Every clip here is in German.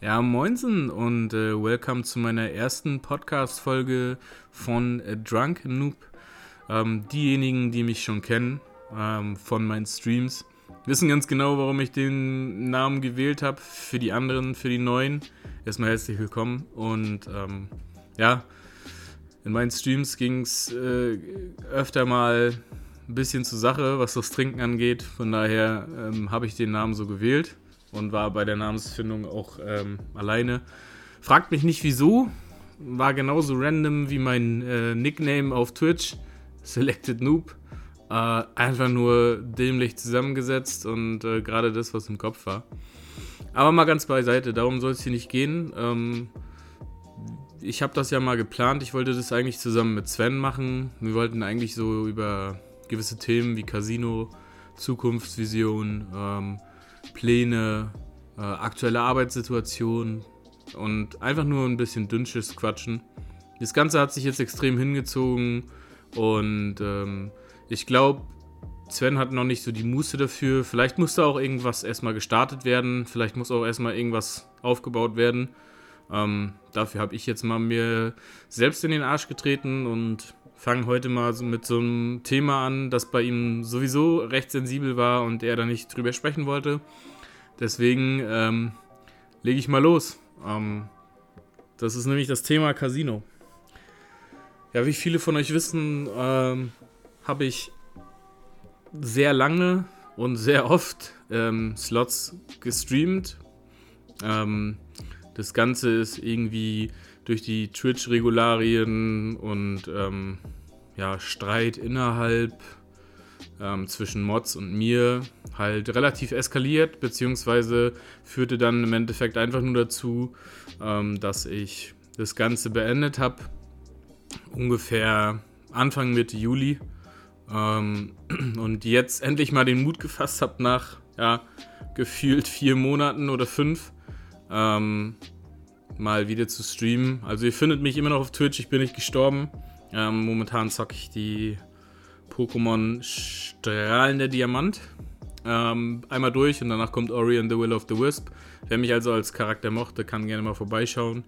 Ja, moinsen und äh, welcome zu meiner ersten Podcast-Folge von äh, Drunk Noob. Ähm, diejenigen, die mich schon kennen ähm, von meinen Streams, wissen ganz genau, warum ich den Namen gewählt habe. Für die anderen, für die Neuen, erstmal herzlich willkommen. Und ähm, ja, in meinen Streams ging es äh, öfter mal ein bisschen zur Sache, was das Trinken angeht. Von daher ähm, habe ich den Namen so gewählt und war bei der Namensfindung auch ähm, alleine. Fragt mich nicht wieso. War genauso random wie mein äh, Nickname auf Twitch. Selected Noob. Äh, einfach nur dämlich zusammengesetzt und äh, gerade das, was im Kopf war. Aber mal ganz beiseite, darum soll es hier nicht gehen. Ähm, ich habe das ja mal geplant. Ich wollte das eigentlich zusammen mit Sven machen. Wir wollten eigentlich so über gewisse Themen wie Casino, Zukunftsvision, ähm, Pläne, äh, aktuelle Arbeitssituation und einfach nur ein bisschen Dünnschiss quatschen. Das Ganze hat sich jetzt extrem hingezogen und ähm, ich glaube, Sven hat noch nicht so die Muße dafür. Vielleicht muss da auch irgendwas erstmal gestartet werden. Vielleicht muss auch erstmal irgendwas aufgebaut werden. Ähm, dafür habe ich jetzt mal mir selbst in den Arsch getreten und fange heute mal so mit so einem Thema an, das bei ihm sowieso recht sensibel war und er da nicht drüber sprechen wollte. Deswegen ähm, lege ich mal los. Ähm, das ist nämlich das Thema Casino. Ja, wie viele von euch wissen, ähm, habe ich sehr lange und sehr oft ähm, Slots gestreamt. Ähm, das Ganze ist irgendwie durch die Twitch-Regularien und ähm, ja, Streit innerhalb ähm, zwischen Mods und mir halt relativ eskaliert, beziehungsweise führte dann im Endeffekt einfach nur dazu, ähm, dass ich das Ganze beendet habe. Ungefähr Anfang Mitte Juli. Ähm, und jetzt endlich mal den Mut gefasst habe nach ja, gefühlt vier Monaten oder fünf. Ähm, mal wieder zu streamen. Also ihr findet mich immer noch auf Twitch, ich bin nicht gestorben. Ähm, momentan zocke ich die Pokémon Strahlender Diamant. Ähm, einmal durch und danach kommt Ori and the Will of the Wisp. Wer mich also als Charakter mochte, kann gerne mal vorbeischauen.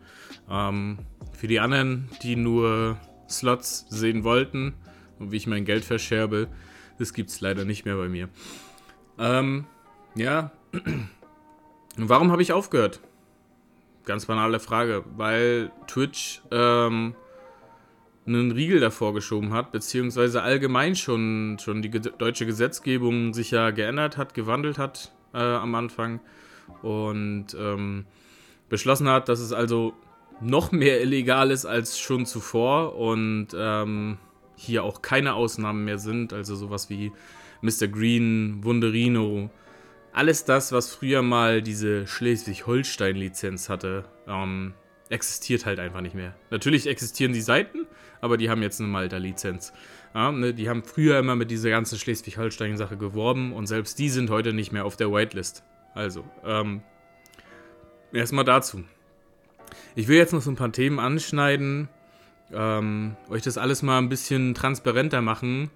Ähm, für die anderen, die nur Slots sehen wollten und wie ich mein Geld verscherbe, das gibt es leider nicht mehr bei mir. Ähm, ja. Warum habe ich aufgehört? Ganz banale Frage, weil Twitch ähm, einen Riegel davor geschoben hat, beziehungsweise allgemein schon, schon die deutsche Gesetzgebung sich ja geändert hat, gewandelt hat äh, am Anfang und ähm, beschlossen hat, dass es also noch mehr illegal ist als schon zuvor und ähm, hier auch keine Ausnahmen mehr sind, also sowas wie Mr. Green, Wunderino, alles das, was früher mal diese Schleswig-Holstein-Lizenz hatte, ähm, existiert halt einfach nicht mehr. Natürlich existieren die Seiten, aber die haben jetzt eine Malta-Lizenz. Ja, ne, die haben früher immer mit dieser ganzen Schleswig-Holstein-Sache geworben und selbst die sind heute nicht mehr auf der Whitelist. Also, ähm, erstmal dazu. Ich will jetzt noch so ein paar Themen anschneiden, ähm, euch das alles mal ein bisschen transparenter machen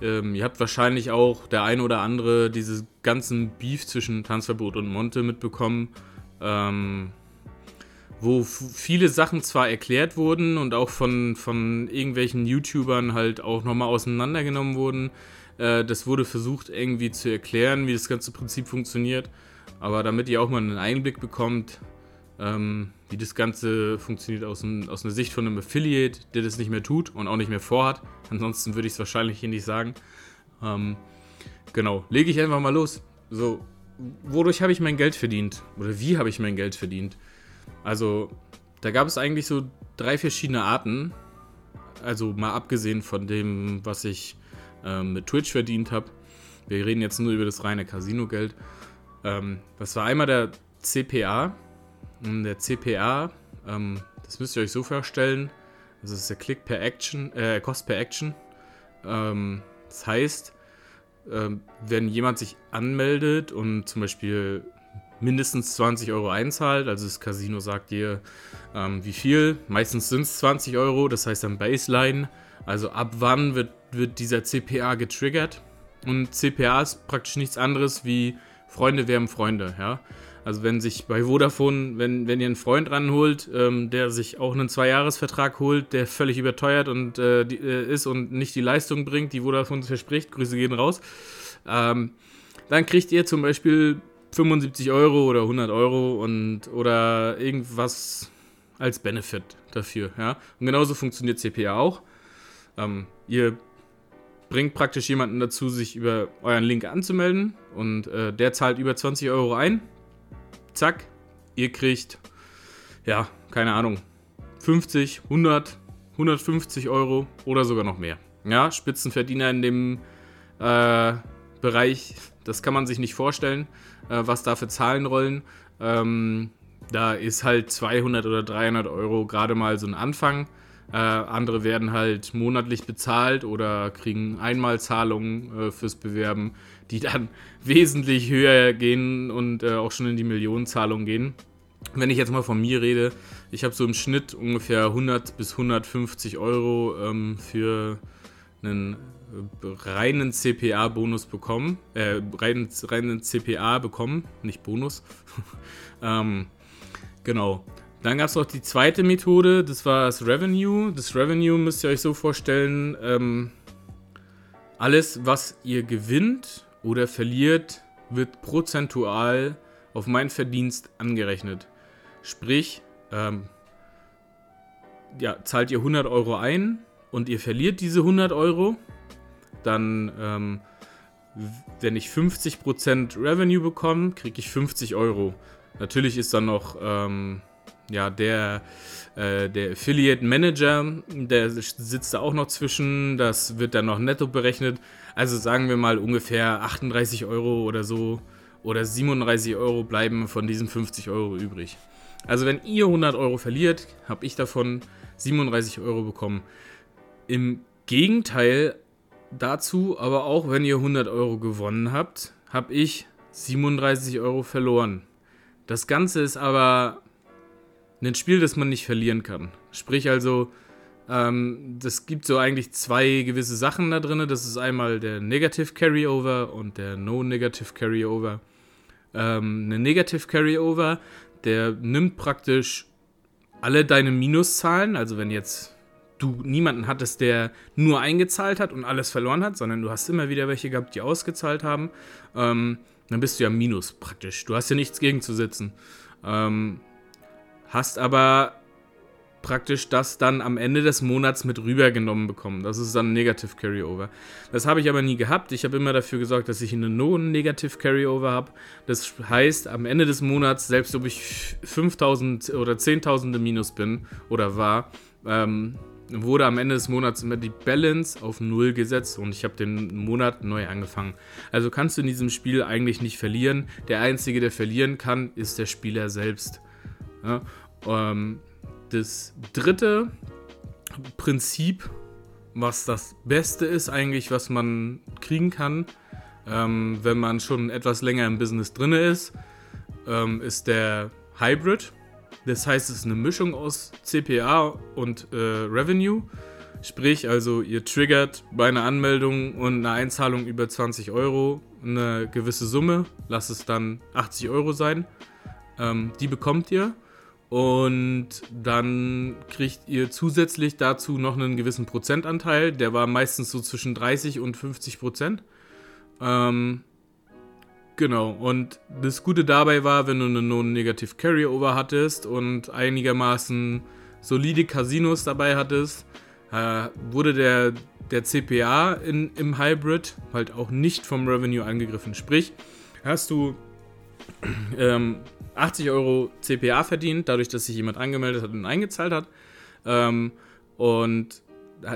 ähm, ihr habt wahrscheinlich auch der ein oder andere diese ganzen Beef zwischen Tanzverbot und Monte mitbekommen, ähm, wo viele Sachen zwar erklärt wurden und auch von, von irgendwelchen YouTubern halt auch nochmal auseinandergenommen wurden. Äh, das wurde versucht irgendwie zu erklären, wie das ganze Prinzip funktioniert. Aber damit ihr auch mal einen Einblick bekommt, ähm, wie das Ganze funktioniert aus, ein, aus einer Sicht von einem Affiliate, der das nicht mehr tut und auch nicht mehr vorhat. Ansonsten würde ich es wahrscheinlich hier nicht sagen. Ähm, genau, lege ich einfach mal los. So, wodurch habe ich mein Geld verdient? Oder wie habe ich mein Geld verdient? Also, da gab es eigentlich so drei verschiedene Arten. Also mal abgesehen von dem, was ich ähm, mit Twitch verdient habe. Wir reden jetzt nur über das reine Casino-Geld. Ähm, das war einmal der CPA, der CPA, ähm, das müsst ihr euch so vorstellen, das ist der Click per Action, äh, Cost per Action. Ähm, das heißt, ähm, wenn jemand sich anmeldet und zum Beispiel mindestens 20 Euro einzahlt, also das Casino sagt dir, ähm, wie viel, meistens sind es 20 Euro, das heißt dann Baseline, also ab wann wird, wird dieser CPA getriggert. Und CPA ist praktisch nichts anderes wie Freunde werben Freunde, ja. Also wenn sich bei Vodafone, wenn, wenn ihr einen Freund ranholt, ähm, der sich auch einen Zweijahresvertrag holt, der völlig überteuert und äh, die, äh, ist und nicht die Leistung bringt, die Vodafone verspricht, Grüße gehen raus, ähm, dann kriegt ihr zum Beispiel 75 Euro oder 100 Euro und oder irgendwas als Benefit dafür. Ja? Und genauso funktioniert CPA auch. Ähm, ihr bringt praktisch jemanden dazu, sich über euren Link anzumelden und äh, der zahlt über 20 Euro ein. Zack, ihr kriegt, ja, keine Ahnung, 50, 100, 150 Euro oder sogar noch mehr. Ja, Spitzenverdiener in dem äh, Bereich, das kann man sich nicht vorstellen, äh, was da für Zahlen rollen. Ähm, da ist halt 200 oder 300 Euro gerade mal so ein Anfang. Äh, andere werden halt monatlich bezahlt oder kriegen Einmalzahlungen äh, fürs Bewerben, die dann wesentlich höher gehen und äh, auch schon in die Millionenzahlungen gehen. Wenn ich jetzt mal von mir rede, ich habe so im Schnitt ungefähr 100 bis 150 Euro ähm, für einen äh, reinen CPA-Bonus bekommen, äh, reinen, reinen CPA bekommen, nicht Bonus. ähm, genau. Dann gab es noch die zweite Methode, das war das Revenue. Das Revenue müsst ihr euch so vorstellen, ähm, alles, was ihr gewinnt oder verliert, wird prozentual auf meinen Verdienst angerechnet. Sprich, ähm, ja, zahlt ihr 100 Euro ein und ihr verliert diese 100 Euro, dann, ähm, wenn ich 50% Revenue bekomme, kriege ich 50 Euro. Natürlich ist dann noch ähm, ja, der, äh, der Affiliate Manager, der sitzt da auch noch zwischen, das wird dann noch netto berechnet. Also sagen wir mal ungefähr 38 Euro oder so oder 37 Euro bleiben von diesen 50 Euro übrig. Also wenn ihr 100 Euro verliert, habe ich davon 37 Euro bekommen. Im Gegenteil dazu, aber auch wenn ihr 100 Euro gewonnen habt, habe ich 37 Euro verloren. Das Ganze ist aber ein Spiel, das man nicht verlieren kann. Sprich also, ähm, das gibt so eigentlich zwei gewisse Sachen da drin. Das ist einmal der Negative Carryover und der No Negative Carryover. Ähm, eine Negative Carryover, der nimmt praktisch alle deine Minuszahlen, also wenn jetzt du niemanden hattest, der nur eingezahlt hat und alles verloren hat, sondern du hast immer wieder welche gehabt, die ausgezahlt haben, ähm, dann bist du ja Minus praktisch. Du hast ja nichts gegenzusetzen. Ähm, hast aber praktisch das dann am Ende des Monats mit rübergenommen bekommen. Das ist dann Negative Carryover. Das habe ich aber nie gehabt. Ich habe immer dafür gesorgt, dass ich eine No-Negative Carryover habe. Das heißt, am Ende des Monats, selbst ob ich 5000 oder 10.000 Minus bin oder war, ähm, wurde am Ende des Monats immer die Balance auf Null gesetzt und ich habe den Monat neu angefangen. Also kannst du in diesem Spiel eigentlich nicht verlieren. Der Einzige, der verlieren kann, ist der Spieler selbst. Ja? Ähm, das dritte Prinzip, was das Beste ist eigentlich, was man kriegen kann, ähm, wenn man schon etwas länger im Business drin ist, ähm, ist der Hybrid. Das heißt, es ist eine Mischung aus CPA und äh, Revenue. Sprich, also ihr triggert bei einer Anmeldung und einer Einzahlung über 20 Euro eine gewisse Summe, lasst es dann 80 Euro sein. Ähm, die bekommt ihr und dann kriegt ihr zusätzlich dazu noch einen gewissen Prozentanteil. Der war meistens so zwischen 30 und 50 Prozent. Ähm, genau. Und das Gute dabei war, wenn du einen Non-Negative Carryover hattest und einigermaßen solide Casinos dabei hattest, äh, wurde der, der CPA in, im Hybrid halt auch nicht vom Revenue angegriffen. Sprich, hast du ähm, 80 Euro CPA verdient, dadurch, dass sich jemand angemeldet hat und eingezahlt hat. Ähm, und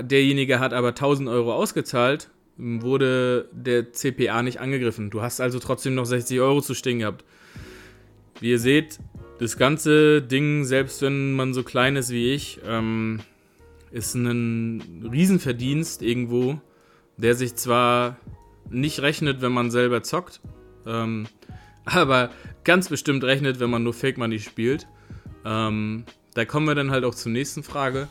derjenige hat aber 1000 Euro ausgezahlt, wurde der CPA nicht angegriffen. Du hast also trotzdem noch 60 Euro zu stehen gehabt. Wie ihr seht, das ganze Ding, selbst wenn man so klein ist wie ich, ähm, ist ein Riesenverdienst irgendwo, der sich zwar nicht rechnet, wenn man selber zockt, ähm, aber ganz bestimmt rechnet, wenn man nur Fake Money spielt. Ähm, da kommen wir dann halt auch zur nächsten Frage.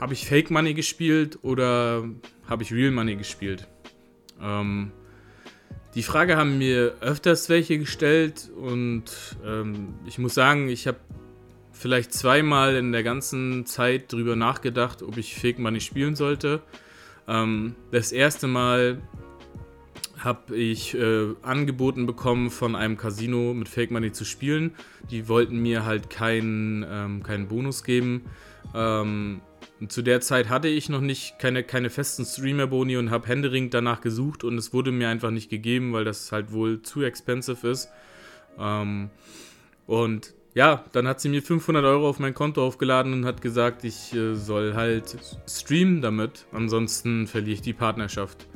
Habe ich Fake Money gespielt oder habe ich Real Money gespielt? Ähm, die Frage haben mir öfters welche gestellt und ähm, ich muss sagen, ich habe vielleicht zweimal in der ganzen Zeit drüber nachgedacht, ob ich Fake Money spielen sollte. Ähm, das erste Mal habe ich äh, angeboten bekommen, von einem Casino mit Fake Money zu spielen. Die wollten mir halt keinen ähm, keinen Bonus geben. Ähm, zu der Zeit hatte ich noch nicht keine, keine festen Streamer-Boni und habe händeringend danach gesucht und es wurde mir einfach nicht gegeben, weil das halt wohl zu expensive ist. Ähm, und ja, dann hat sie mir 500 Euro auf mein Konto aufgeladen und hat gesagt, ich äh, soll halt streamen damit, ansonsten verliere ich die Partnerschaft.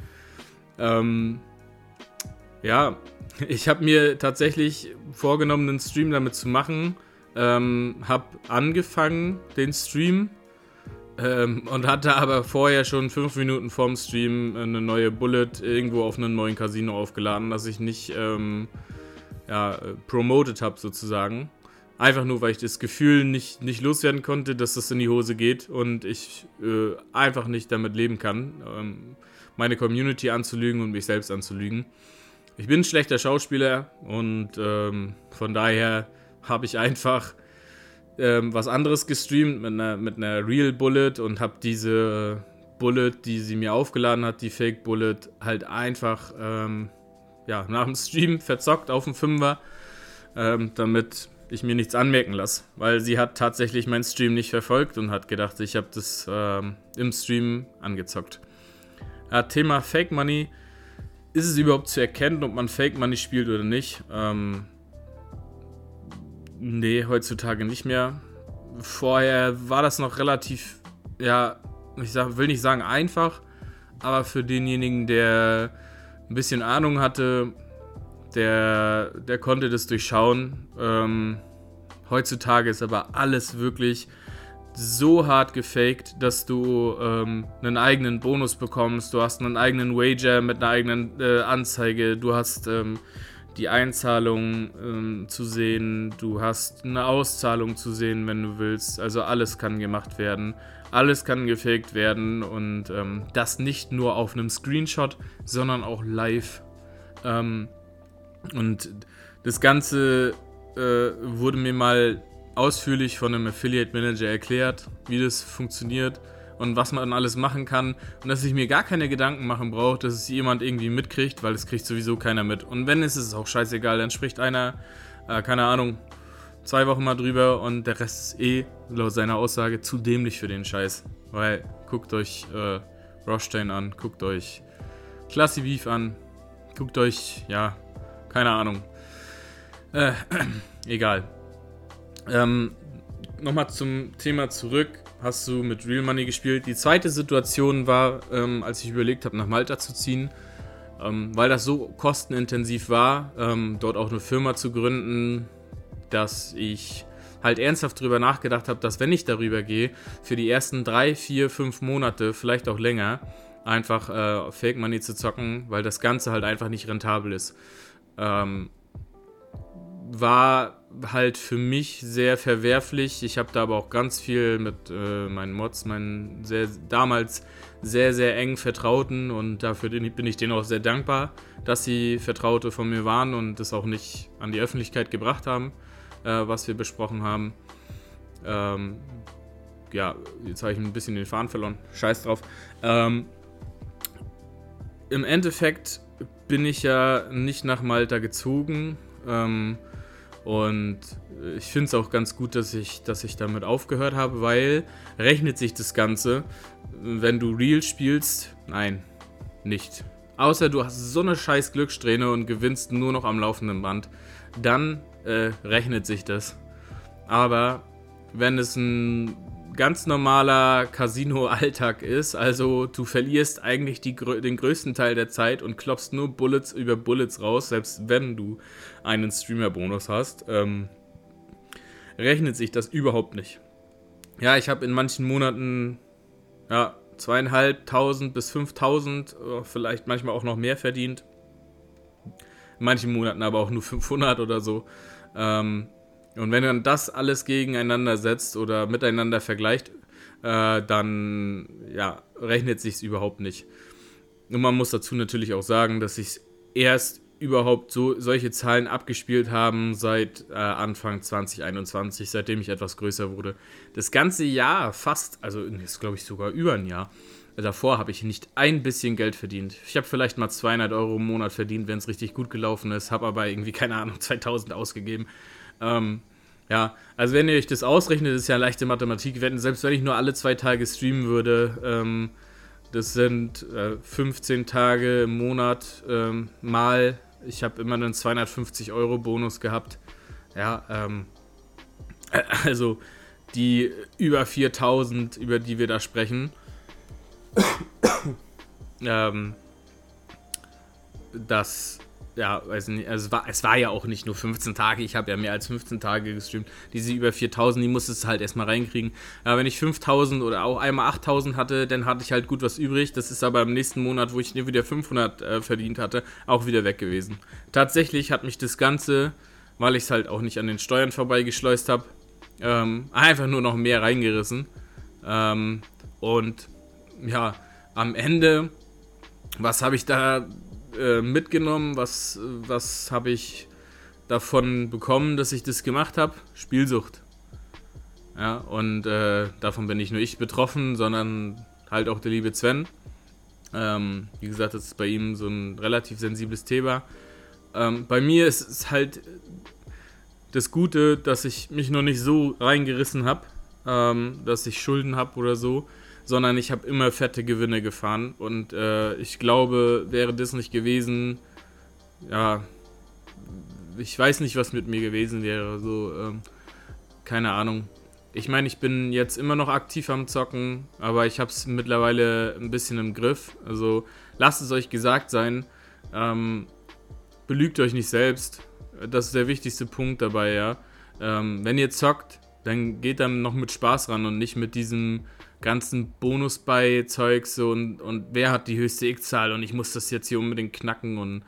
Ähm, ja, ich habe mir tatsächlich vorgenommen, einen Stream damit zu machen. Ähm, habe angefangen, den Stream, ähm, und hatte aber vorher schon fünf Minuten vorm Stream eine neue Bullet irgendwo auf einem neuen Casino aufgeladen, das ich nicht ähm, ja, promoted habe sozusagen. Einfach nur, weil ich das Gefühl nicht, nicht loswerden konnte, dass das in die Hose geht und ich äh, einfach nicht damit leben kann, ähm, meine Community anzulügen und mich selbst anzulügen. Ich bin ein schlechter Schauspieler und ähm, von daher habe ich einfach ähm, was anderes gestreamt mit einer, mit einer Real Bullet und habe diese Bullet, die sie mir aufgeladen hat, die Fake Bullet, halt einfach ähm, ja, nach dem Stream verzockt auf dem Fünfer, ähm, damit ich mir nichts anmerken lasse, weil sie hat tatsächlich meinen Stream nicht verfolgt und hat gedacht, ich habe das ähm, im Stream angezockt. Ja, Thema Fake Money. Ist es überhaupt zu erkennen, ob man Fake Money spielt oder nicht? Ähm, nee, heutzutage nicht mehr. Vorher war das noch relativ, ja, ich sag, will nicht sagen einfach, aber für denjenigen, der ein bisschen Ahnung hatte, der, der konnte das durchschauen. Ähm, heutzutage ist aber alles wirklich so hart gefaked, dass du ähm, einen eigenen Bonus bekommst. Du hast einen eigenen Wager mit einer eigenen äh, Anzeige. Du hast ähm, die Einzahlung ähm, zu sehen. Du hast eine Auszahlung zu sehen, wenn du willst. Also alles kann gemacht werden. Alles kann gefaked werden und ähm, das nicht nur auf einem Screenshot, sondern auch live. Ähm, und das Ganze äh, wurde mir mal ausführlich von einem Affiliate Manager erklärt, wie das funktioniert und was man alles machen kann und dass ich mir gar keine Gedanken machen brauche, dass es jemand irgendwie mitkriegt, weil es kriegt sowieso keiner mit. Und wenn, ist es auch scheißegal, dann spricht einer, äh, keine Ahnung, zwei Wochen mal drüber und der Rest ist eh, laut seiner Aussage, zu dämlich für den Scheiß. Weil, guckt euch äh, Rostein an, guckt euch Classy Beef an, guckt euch, ja, keine Ahnung. Äh, egal. Ähm, Nochmal zum Thema zurück. Hast du mit Real Money gespielt? Die zweite Situation war, ähm, als ich überlegt habe, nach Malta zu ziehen, ähm, weil das so kostenintensiv war, ähm, dort auch eine Firma zu gründen, dass ich halt ernsthaft darüber nachgedacht habe, dass wenn ich darüber gehe, für die ersten drei, vier, fünf Monate, vielleicht auch länger, einfach äh, Fake Money zu zocken, weil das Ganze halt einfach nicht rentabel ist ähm, war halt für mich sehr verwerflich. Ich habe da aber auch ganz viel mit äh, meinen Mods, meinen sehr, damals sehr, sehr eng Vertrauten und dafür bin ich denen auch sehr dankbar, dass sie Vertraute von mir waren und das auch nicht an die Öffentlichkeit gebracht haben, äh, was wir besprochen haben. Ähm, ja, jetzt habe ich ein bisschen den Faden verloren. Scheiß drauf. Ähm, Im Endeffekt bin ich ja nicht nach Malta gezogen. Ähm, und ich finde es auch ganz gut, dass ich, dass ich damit aufgehört habe, weil rechnet sich das Ganze, wenn du Real spielst? Nein, nicht. Außer du hast so eine scheiß Glückssträhne und gewinnst nur noch am laufenden Band. Dann äh, rechnet sich das. Aber wenn es ein ganz normaler Casino-Alltag ist. Also du verlierst eigentlich die, den größten Teil der Zeit und klopfst nur Bullets über Bullets raus, selbst wenn du einen Streamer-Bonus hast. Ähm, rechnet sich das überhaupt nicht. Ja, ich habe in manchen Monaten ja, zweieinhalbtausend bis fünftausend, äh, vielleicht manchmal auch noch mehr verdient. In manchen Monaten aber auch nur 500 oder so. Ähm, und wenn man das alles gegeneinander setzt oder miteinander vergleicht, äh, dann ja, rechnet sich überhaupt nicht. Und man muss dazu natürlich auch sagen, dass ich es erst überhaupt so solche Zahlen abgespielt haben seit äh, Anfang 2021, seitdem ich etwas größer wurde. Das ganze Jahr fast, also ist glaube ich sogar über ein Jahr. Davor habe ich nicht ein bisschen Geld verdient. Ich habe vielleicht mal 200 Euro im Monat verdient, wenn es richtig gut gelaufen ist, habe aber irgendwie, keine Ahnung, 2000 ausgegeben. Ähm, ja, also wenn ihr euch das ausrechnet, ist ja leichte Mathematik. Wenn, selbst wenn ich nur alle zwei Tage streamen würde, ähm, das sind äh, 15 Tage im Monat ähm, mal. Ich habe immer einen 250 Euro Bonus gehabt. Ja, ähm, also die über 4000, über die wir da sprechen. ähm, das ja, weiß nicht, also es war, es war ja auch nicht nur 15 Tage, ich habe ja mehr als 15 Tage gestreamt. Diese über 4000, die musste es halt erstmal reinkriegen. Aber wenn ich 5000 oder auch einmal 8000 hatte, dann hatte ich halt gut was übrig. Das ist aber im nächsten Monat, wo ich wieder 500 äh, verdient hatte, auch wieder weg gewesen. Tatsächlich hat mich das Ganze, weil ich es halt auch nicht an den Steuern vorbeigeschleust habe, ähm, einfach nur noch mehr reingerissen. Ähm, und ja, am Ende, was habe ich da äh, mitgenommen? Was, was habe ich davon bekommen, dass ich das gemacht habe? Spielsucht. Ja, und äh, davon bin nicht nur ich betroffen, sondern halt auch der liebe Sven. Ähm, wie gesagt, das ist bei ihm so ein relativ sensibles Thema. Ähm, bei mir ist es halt das Gute, dass ich mich noch nicht so reingerissen habe, ähm, dass ich Schulden habe oder so sondern ich habe immer fette Gewinne gefahren. Und äh, ich glaube, wäre das nicht gewesen, ja, ich weiß nicht, was mit mir gewesen wäre. So, ähm, keine Ahnung. Ich meine, ich bin jetzt immer noch aktiv am Zocken, aber ich habe es mittlerweile ein bisschen im Griff. Also lasst es euch gesagt sein. Ähm, belügt euch nicht selbst. Das ist der wichtigste Punkt dabei, ja. Ähm, wenn ihr zockt, dann geht dann noch mit Spaß ran und nicht mit diesem ganzen Bonus bei Zeugs so und, und wer hat die höchste X-Zahl und ich muss das jetzt hier unbedingt knacken und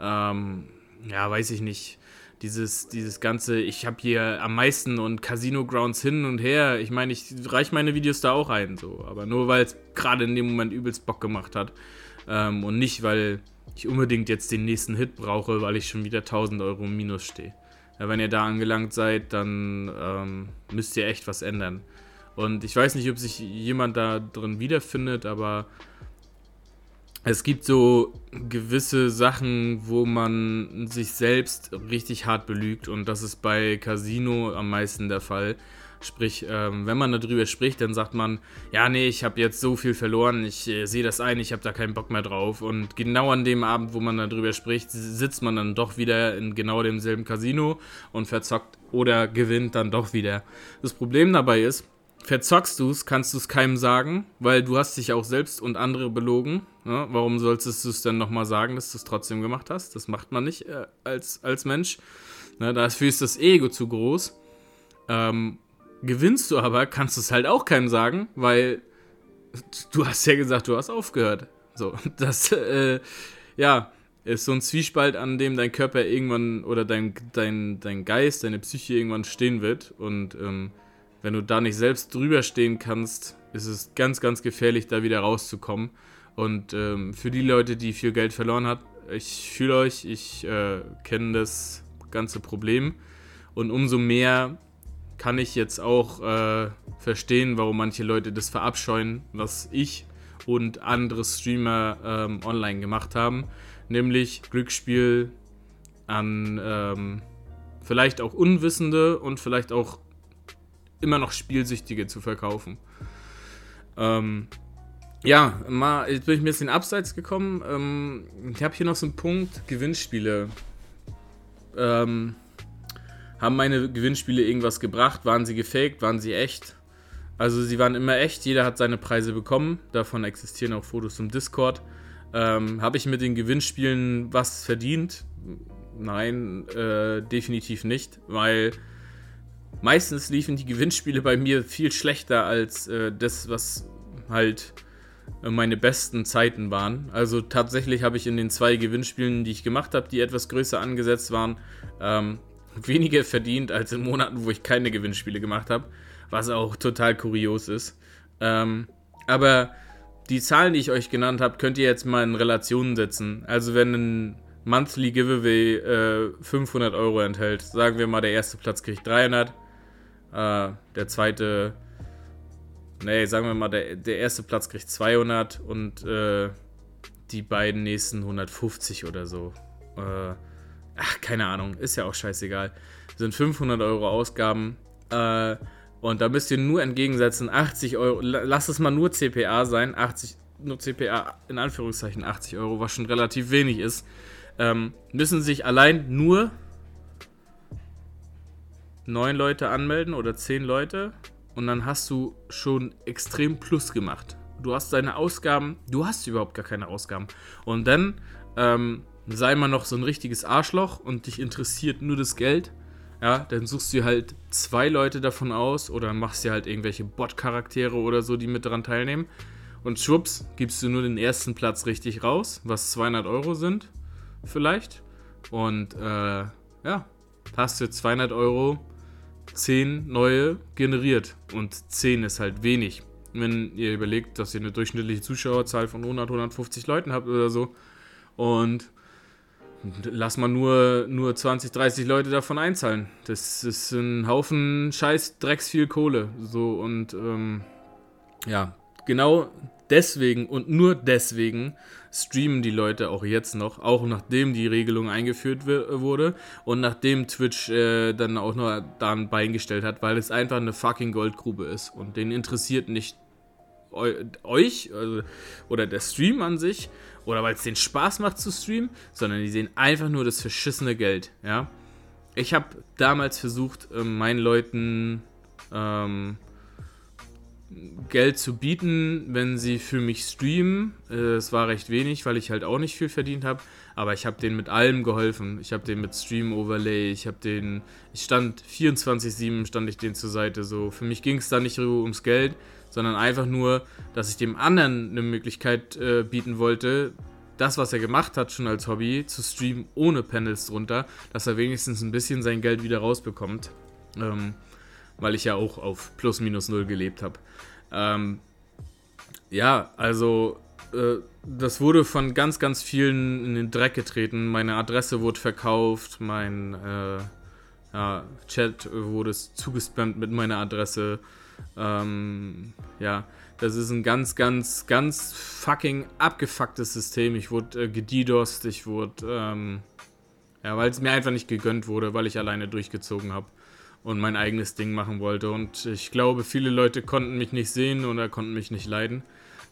ähm, ja, weiß ich nicht. Dieses, dieses ganze, ich habe hier am meisten und Casino Grounds hin und her. Ich meine, ich reiche meine Videos da auch ein, so. Aber nur weil es gerade in dem Moment übelst Bock gemacht hat. Ähm, und nicht, weil ich unbedingt jetzt den nächsten Hit brauche, weil ich schon wieder 1000 Euro im Minus stehe. Ja, wenn ihr da angelangt seid, dann ähm, müsst ihr echt was ändern. Und ich weiß nicht, ob sich jemand da drin wiederfindet, aber es gibt so gewisse Sachen, wo man sich selbst richtig hart belügt und das ist bei Casino am meisten der Fall. Sprich, ähm, wenn man darüber spricht, dann sagt man, ja, nee, ich habe jetzt so viel verloren, ich äh, sehe das ein, ich habe da keinen Bock mehr drauf. Und genau an dem Abend, wo man darüber spricht, sitzt man dann doch wieder in genau demselben Casino und verzockt oder gewinnt dann doch wieder. Das Problem dabei ist, verzockst du es, kannst du es keinem sagen, weil du hast dich auch selbst und andere belogen. Ne? Warum solltest du es dann nochmal sagen, dass du es trotzdem gemacht hast? Das macht man nicht äh, als, als Mensch. Ne? Dafür ist das Ego zu groß. Ähm, gewinnst du aber, kannst du es halt auch keinem sagen, weil du hast ja gesagt, du hast aufgehört. So, das, äh, ja, ist so ein Zwiespalt, an dem dein Körper irgendwann oder dein, dein, dein Geist, deine Psyche irgendwann stehen wird und ähm, wenn du da nicht selbst drüber stehen kannst, ist es ganz, ganz gefährlich, da wieder rauszukommen. Und ähm, für die Leute, die viel Geld verloren hat, ich fühle euch, ich äh, kenne das ganze Problem. Und umso mehr kann ich jetzt auch äh, verstehen, warum manche Leute das verabscheuen, was ich und andere Streamer ähm, online gemacht haben. Nämlich Glücksspiel an ähm, vielleicht auch Unwissende und vielleicht auch immer noch Spielsüchtige zu verkaufen. Ähm, ja, mal, jetzt bin ich ein bisschen abseits gekommen. Ähm, ich habe hier noch so einen Punkt: Gewinnspiele. Ähm, haben meine Gewinnspiele irgendwas gebracht? Waren sie gefaked? Waren sie echt? Also, sie waren immer echt. Jeder hat seine Preise bekommen. Davon existieren auch Fotos im Discord. Ähm, habe ich mit den Gewinnspielen was verdient? Nein, äh, definitiv nicht, weil meistens liefen die Gewinnspiele bei mir viel schlechter als äh, das, was halt äh, meine besten Zeiten waren. Also tatsächlich habe ich in den zwei Gewinnspielen, die ich gemacht habe, die etwas größer angesetzt waren, ähm, weniger verdient als in Monaten, wo ich keine Gewinnspiele gemacht habe, was auch total kurios ist. Ähm, aber die Zahlen, die ich euch genannt habe, könnt ihr jetzt mal in Relationen setzen. Also wenn Monthly Giveaway äh, 500 Euro enthält. Sagen wir mal, der erste Platz kriegt 300, äh, der zweite, nee, sagen wir mal, der, der erste Platz kriegt 200 und äh, die beiden nächsten 150 oder so. Äh, ach, keine Ahnung, ist ja auch scheißegal. Sind 500 Euro Ausgaben. Äh, und da müsst ihr nur entgegensetzen, 80 Euro, lass es mal nur CPA sein, 80, nur CPA in Anführungszeichen 80 Euro, was schon relativ wenig ist, ähm, müssen sich allein nur neun Leute anmelden oder zehn Leute und dann hast du schon extrem Plus gemacht. Du hast deine Ausgaben, du hast überhaupt gar keine Ausgaben. Und dann ähm, sei mal noch so ein richtiges Arschloch und dich interessiert nur das Geld ja, dann suchst du halt zwei Leute davon aus oder machst dir halt irgendwelche Bot-Charaktere oder so, die mit daran teilnehmen. Und schwupps, gibst du nur den ersten Platz richtig raus, was 200 Euro sind, vielleicht. Und äh, ja, hast du 200 Euro 10 neue generiert. Und 10 ist halt wenig. Wenn ihr überlegt, dass ihr eine durchschnittliche Zuschauerzahl von 100, 150 Leuten habt oder so. Und lass mal nur, nur 20, 30 Leute davon einzahlen. Das ist ein Haufen Scheiß, Drecks viel Kohle. So und ähm, ja, genau deswegen und nur deswegen streamen die Leute auch jetzt noch, auch nachdem die Regelung eingeführt wurde und nachdem Twitch äh, dann auch noch da ein Bein gestellt hat, weil es einfach eine fucking Goldgrube ist und den interessiert nicht euch also, oder der Stream an sich, oder weil es den Spaß macht zu streamen, sondern die sehen einfach nur das verschissene Geld, ja. Ich habe damals versucht, ähm, meinen Leuten ähm, Geld zu bieten, wenn sie für mich streamen. Äh, es war recht wenig, weil ich halt auch nicht viel verdient habe. Aber ich habe denen mit allem geholfen. Ich habe denen mit Stream Overlay, ich habe den, ich stand 24/7 stand ich denen zur Seite. So für mich ging es da nicht ums Geld, sondern einfach nur, dass ich dem anderen eine Möglichkeit äh, bieten wollte, das, was er gemacht hat, schon als Hobby, zu streamen ohne Panels drunter, dass er wenigstens ein bisschen sein Geld wieder rausbekommt. Ähm, weil ich ja auch auf plus minus null gelebt habe. Ähm, ja, also äh, das wurde von ganz, ganz vielen in den Dreck getreten. Meine Adresse wurde verkauft, mein äh, ja, Chat wurde zugespammt mit meiner Adresse. Ähm, ja, das ist ein ganz, ganz, ganz fucking abgefucktes System. Ich wurde äh, gedidost, ich wurde, ähm, ja, weil es mir einfach nicht gegönnt wurde, weil ich alleine durchgezogen habe und mein eigenes Ding machen wollte. Und ich glaube, viele Leute konnten mich nicht sehen oder konnten mich nicht leiden.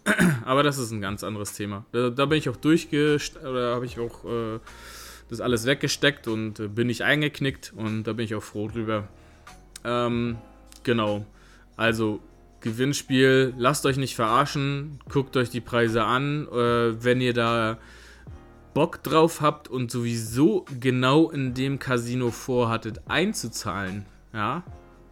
Aber das ist ein ganz anderes Thema. Da, da bin ich auch durchgesteckt, oder habe ich auch äh, das alles weggesteckt und äh, bin ich eingeknickt und da bin ich auch froh drüber. Ähm, genau. Also Gewinnspiel, lasst euch nicht verarschen, guckt euch die Preise an. Äh, wenn ihr da Bock drauf habt und sowieso genau in dem Casino vorhattet einzuzahlen, ja,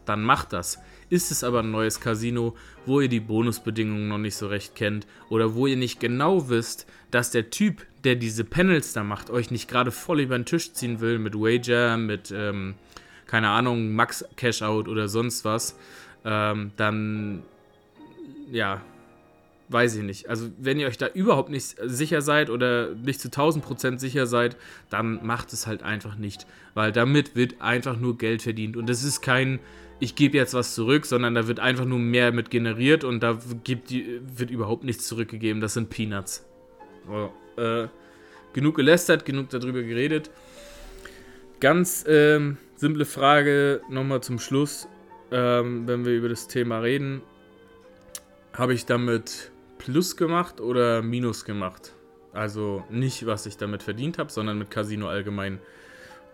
dann macht das. Ist es aber ein neues Casino, wo ihr die Bonusbedingungen noch nicht so recht kennt oder wo ihr nicht genau wisst, dass der Typ, der diese Panels da macht, euch nicht gerade voll über den Tisch ziehen will mit Wager, mit, ähm, keine Ahnung, Max Cashout oder sonst was, ähm, dann, ja, weiß ich nicht. Also, wenn ihr euch da überhaupt nicht sicher seid oder nicht zu 1000% sicher seid, dann macht es halt einfach nicht. Weil damit wird einfach nur Geld verdient. Und das ist kein, ich gebe jetzt was zurück, sondern da wird einfach nur mehr mit generiert und da gibt, wird überhaupt nichts zurückgegeben. Das sind Peanuts. Oh, äh, genug gelästert, genug darüber geredet. Ganz ähm, simple Frage nochmal zum Schluss, ähm, wenn wir über das Thema reden. Habe ich damit Plus gemacht oder Minus gemacht? Also nicht, was ich damit verdient habe, sondern mit Casino allgemein.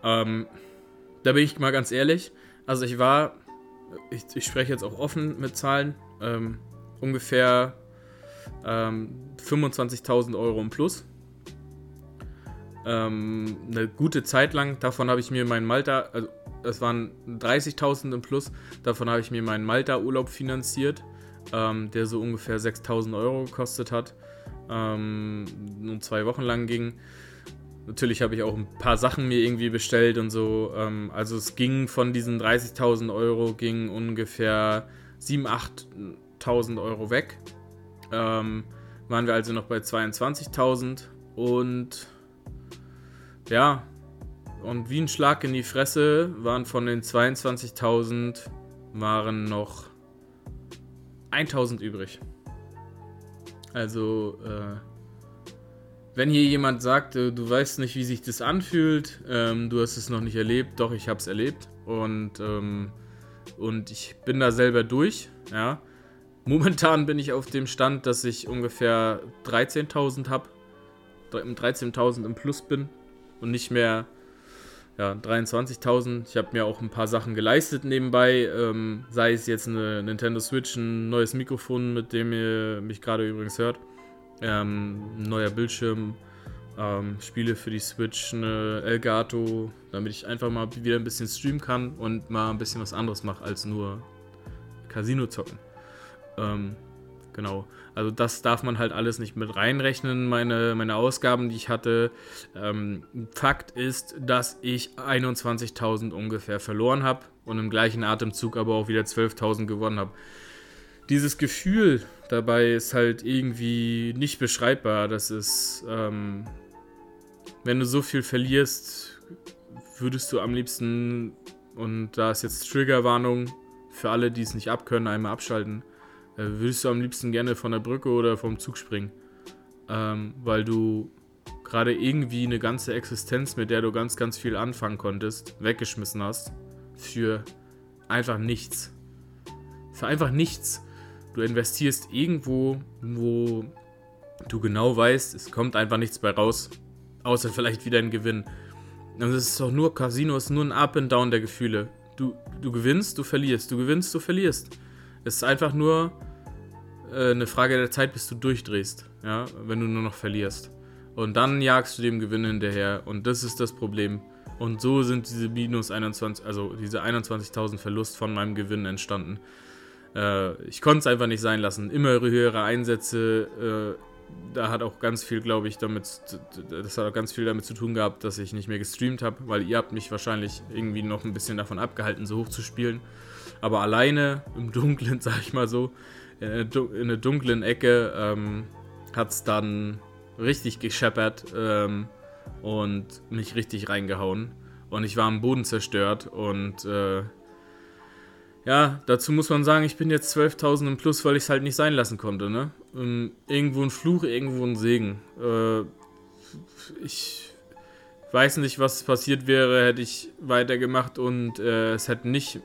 Ähm, da bin ich mal ganz ehrlich. Also ich war, ich, ich spreche jetzt auch offen mit Zahlen, ähm, ungefähr ähm, 25.000 Euro im Plus. Ähm, eine gute Zeit lang, davon habe ich mir meinen Malta, also es waren 30.000 im Plus, davon habe ich mir meinen Malta-Urlaub finanziert ähm, der so ungefähr 6000 Euro gekostet hat ähm, und zwei Wochen lang ging. Natürlich habe ich auch ein paar Sachen mir irgendwie bestellt und so. Ähm, also es ging von diesen 30.000 Euro ging ungefähr 7.000, 8.000 Euro weg. Ähm, waren wir also noch bei 22.000 und ja, und wie ein Schlag in die Fresse waren von den 22.000 waren noch 1000 übrig. Also, äh, wenn hier jemand sagt, äh, du weißt nicht, wie sich das anfühlt, ähm, du hast es noch nicht erlebt, doch, ich habe es erlebt und, ähm, und ich bin da selber durch, ja. Momentan bin ich auf dem Stand, dass ich ungefähr 13.000 habe, 13.000 im Plus bin und nicht mehr ja, 23.000. Ich habe mir auch ein paar Sachen geleistet nebenbei, ähm, sei es jetzt eine Nintendo Switch, ein neues Mikrofon, mit dem ihr mich gerade übrigens hört, ähm, ein neuer Bildschirm, ähm, Spiele für die Switch, eine Elgato, damit ich einfach mal wieder ein bisschen streamen kann und mal ein bisschen was anderes mache als nur Casino zocken. Genau. Also das darf man halt alles nicht mit reinrechnen, meine, meine Ausgaben, die ich hatte. Ähm, Fakt ist, dass ich 21.000 ungefähr verloren habe und im gleichen Atemzug aber auch wieder 12.000 gewonnen habe. Dieses Gefühl dabei ist halt irgendwie nicht beschreibbar. Das ist, ähm, wenn du so viel verlierst, würdest du am liebsten, und da ist jetzt Triggerwarnung für alle, die es nicht abkönnen, einmal abschalten würdest du am liebsten gerne von der Brücke oder vom Zug springen. Ähm, weil du gerade irgendwie eine ganze Existenz, mit der du ganz, ganz viel anfangen konntest, weggeschmissen hast. Für einfach nichts. Für einfach nichts. Du investierst irgendwo, wo du genau weißt, es kommt einfach nichts bei raus. Außer vielleicht wieder ein Gewinn. Und es ist doch nur, Casino ist nur ein Up and Down der Gefühle. Du, du gewinnst, du verlierst, du gewinnst, du verlierst. Es ist einfach nur äh, eine Frage der Zeit, bis du durchdrehst, ja, wenn du nur noch verlierst. Und dann jagst du dem Gewinn hinterher und das ist das Problem. Und so sind diese minus 21, also diese 21.000 Verlust von meinem Gewinn entstanden. Äh, ich konnte es einfach nicht sein lassen. Immer höhere Einsätze, äh, da hat auch ganz viel, glaube ich, damit, das hat auch ganz viel damit zu tun gehabt, dass ich nicht mehr gestreamt habe, weil ihr habt mich wahrscheinlich irgendwie noch ein bisschen davon abgehalten, so hoch zu spielen. Aber alleine im Dunkeln, sag ich mal so, in einer dunklen Ecke ähm, hat es dann richtig gescheppert ähm, und mich richtig reingehauen. Und ich war am Boden zerstört und äh, ja, dazu muss man sagen, ich bin jetzt 12.000 im Plus, weil ich es halt nicht sein lassen konnte. Ne? Und irgendwo ein Fluch, irgendwo ein Segen. Äh, ich weiß nicht, was passiert wäre, hätte ich weitergemacht und äh, es hätte nicht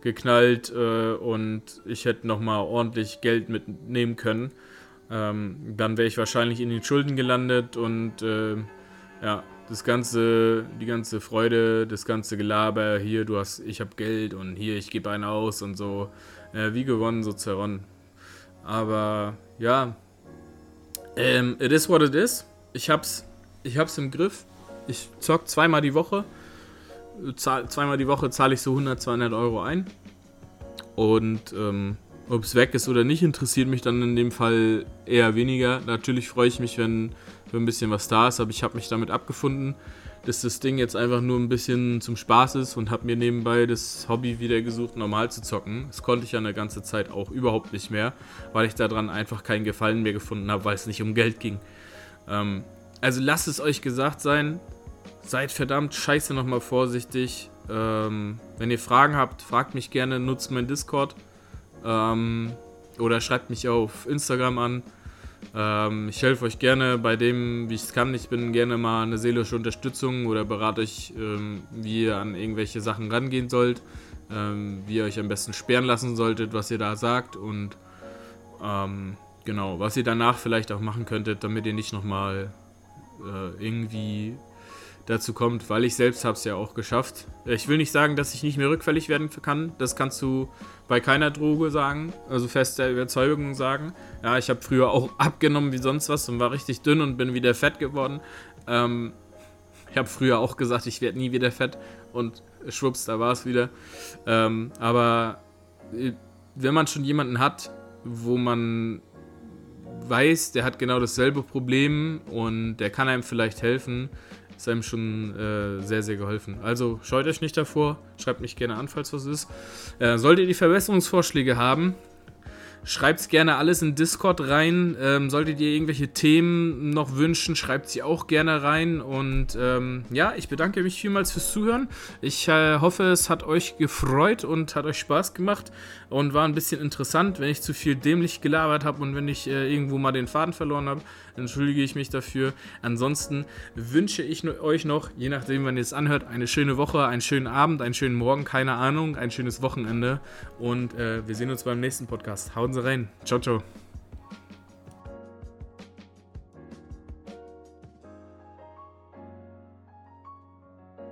geknallt äh, und ich hätte nochmal ordentlich Geld mitnehmen können. Ähm, dann wäre ich wahrscheinlich in den Schulden gelandet und äh, ja, das ganze, die ganze Freude, das ganze Gelaber, hier, du hast, ich habe Geld und hier, ich gebe einen aus und so, äh, wie gewonnen, so zerronnen. Aber ja, ähm, it is what it is. Ich hab's, ich hab's im Griff. Ich zock zweimal die Woche zahl, zweimal die Woche zahle ich so 100, 200 Euro ein. Und ähm, ob es weg ist oder nicht, interessiert mich dann in dem Fall eher weniger. Natürlich freue ich mich, wenn, wenn ein bisschen was da ist, aber ich habe mich damit abgefunden, dass das Ding jetzt einfach nur ein bisschen zum Spaß ist und habe mir nebenbei das Hobby wieder gesucht, normal zu zocken. Das konnte ich ja eine ganze Zeit auch überhaupt nicht mehr, weil ich daran einfach keinen Gefallen mehr gefunden habe, weil es nicht um Geld ging. Ähm, also lasst es euch gesagt sein, seid verdammt scheiße nochmal vorsichtig. Ähm, wenn ihr Fragen habt, fragt mich gerne, nutzt mein Discord. Ähm, oder schreibt mich auf Instagram an. Ähm, ich helfe euch gerne bei dem, wie ich es kann. Ich bin gerne mal eine seelische Unterstützung oder berate euch, ähm, wie ihr an irgendwelche Sachen rangehen sollt, ähm, wie ihr euch am besten sperren lassen solltet, was ihr da sagt und ähm, genau, was ihr danach vielleicht auch machen könntet, damit ihr nicht nochmal äh, irgendwie dazu kommt, weil ich selbst habe es ja auch geschafft. Ich will nicht sagen, dass ich nicht mehr rückfällig werden kann. Das kannst du bei keiner Droge sagen, also feste Überzeugung sagen. Ja, ich habe früher auch abgenommen wie sonst was und war richtig dünn und bin wieder fett geworden. Ähm, ich habe früher auch gesagt, ich werde nie wieder fett und schwupps, da war es wieder. Ähm, aber äh, wenn man schon jemanden hat, wo man weiß, der hat genau dasselbe Problem und der kann einem vielleicht helfen, ist einem schon äh, sehr, sehr geholfen. Also scheut euch nicht davor, schreibt mich gerne an, falls was ist. Äh, solltet ihr die Verbesserungsvorschläge haben, Schreibt es gerne alles in Discord rein. Ähm, solltet ihr irgendwelche Themen noch wünschen, schreibt sie auch gerne rein. Und ähm, ja, ich bedanke mich vielmals fürs Zuhören. Ich äh, hoffe, es hat euch gefreut und hat euch Spaß gemacht und war ein bisschen interessant. Wenn ich zu viel dämlich gelabert habe und wenn ich äh, irgendwo mal den Faden verloren habe, entschuldige ich mich dafür. Ansonsten wünsche ich euch noch, je nachdem, wann ihr es anhört, eine schöne Woche, einen schönen Abend, einen schönen Morgen, keine Ahnung, ein schönes Wochenende. Und äh, wir sehen uns beim nächsten Podcast. Hauen Sie rein. Ciao, ciao.